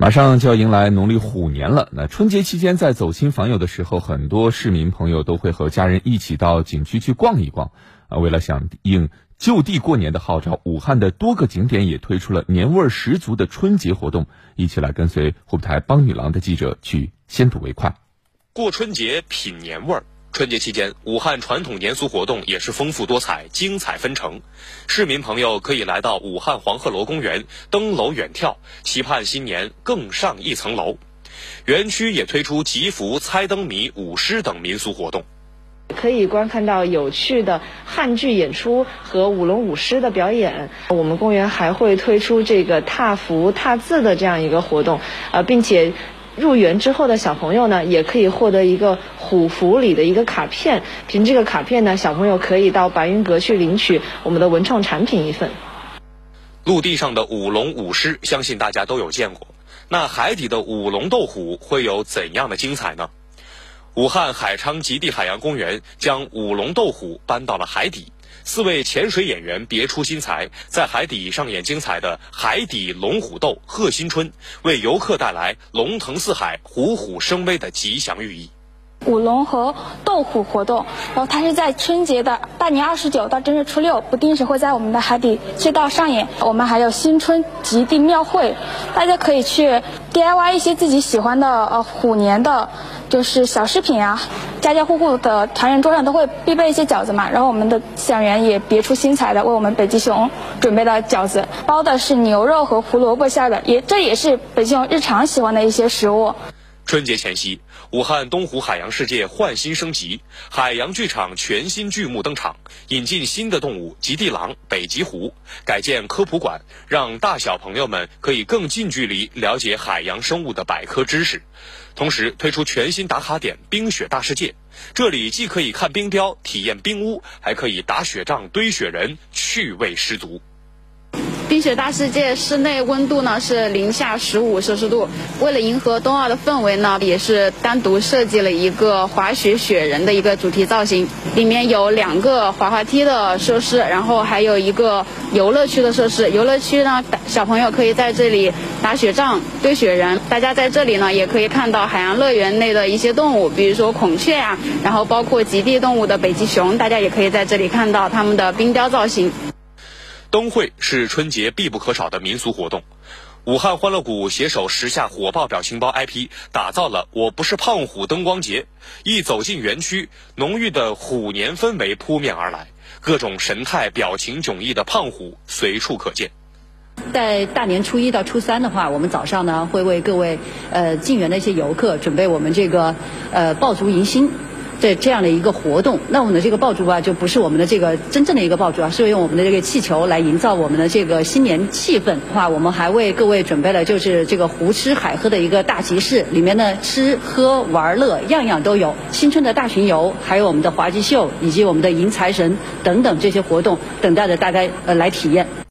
马上就要迎来农历虎年了。那春节期间，在走亲访友的时候，很多市民朋友都会和家人一起到景区去逛一逛。啊，为了响应就地过年的号召，武汉的多个景点也推出了年味十足的春节活动。一起来跟随湖北台帮女郎的记者去先睹为快。过春节品年味儿。春节期间，武汉传统年俗活动也是丰富多彩、精彩纷呈。市民朋友可以来到武汉黄鹤楼公园登楼远眺，期盼新年更上一层楼。园区也推出祈福、猜灯谜、舞狮等民俗活动，可以观看到有趣的汉剧演出和舞龙舞狮的表演。我们公园还会推出这个踏福、踏字的这样一个活动，呃，并且。入园之后的小朋友呢，也可以获得一个虎符里的一个卡片。凭这个卡片呢，小朋友可以到白云阁去领取我们的文创产品一份。陆地上的舞龙舞狮，相信大家都有见过。那海底的舞龙斗虎会有怎样的精彩呢？武汉海昌极地海洋公园将舞龙斗虎搬到了海底。四位潜水演员别出心裁，在海底上演精彩的海底龙虎斗贺新春，为游客带来龙腾四海、虎虎生威的吉祥寓意。舞龙和斗虎活动，然后它是在春节的大年二十九到正月初六，不定时会在我们的海底隧道上演。我们还有新春极地庙会，大家可以去 DIY 一些自己喜欢的呃虎年的，就是小饰品啊。家家户户的团圆桌上都会必备一些饺子嘛，然后我们的饲养员也别出心裁的为我们北极熊准备了饺子，包的是牛肉和胡萝卜馅的，也这也是北极熊日常喜欢的一些食物。春节前夕，武汉东湖海洋世界焕新升级，海洋剧场全新剧目登场，引进新的动物极地狼、北极狐，改建科普馆，让大小朋友们可以更近距离了解海洋生物的百科知识。同时推出全新打卡点“冰雪大世界”，这里既可以看冰雕、体验冰屋，还可以打雪仗、堆雪人，趣味十足。冰雪大世界室内温度呢是零下十五摄氏度。为了迎合冬奥的氛围呢，也是单独设计了一个滑雪雪人的一个主题造型。里面有两个滑滑梯的设施，然后还有一个游乐区的设施。游乐区呢，小朋友可以在这里打雪仗、堆雪人。大家在这里呢，也可以看到海洋乐园内的一些动物，比如说孔雀啊，然后包括极地动物的北极熊，大家也可以在这里看到它们的冰雕造型。灯会是春节必不可少的民俗活动，武汉欢乐谷携手时下火爆表情包 IP，打造了“我不是胖虎”灯光节。一走进园区，浓郁的虎年氛围扑面而来，各种神态表情迥异的胖虎随处可见。在大年初一到初三的话，我们早上呢会为各位呃进园的一些游客准备我们这个呃爆竹迎新。对这样的一个活动，那我们的这个爆竹啊，就不是我们的这个真正的一个爆竹啊，是用我们的这个气球来营造我们的这个新年气氛。话，我们还为各位准备了就是这个胡吃海喝的一个大集市，里面呢吃喝玩乐样样都有。新春的大巡游，还有我们的滑稽秀，以及我们的迎财神等等这些活动，等待着大家呃来体验。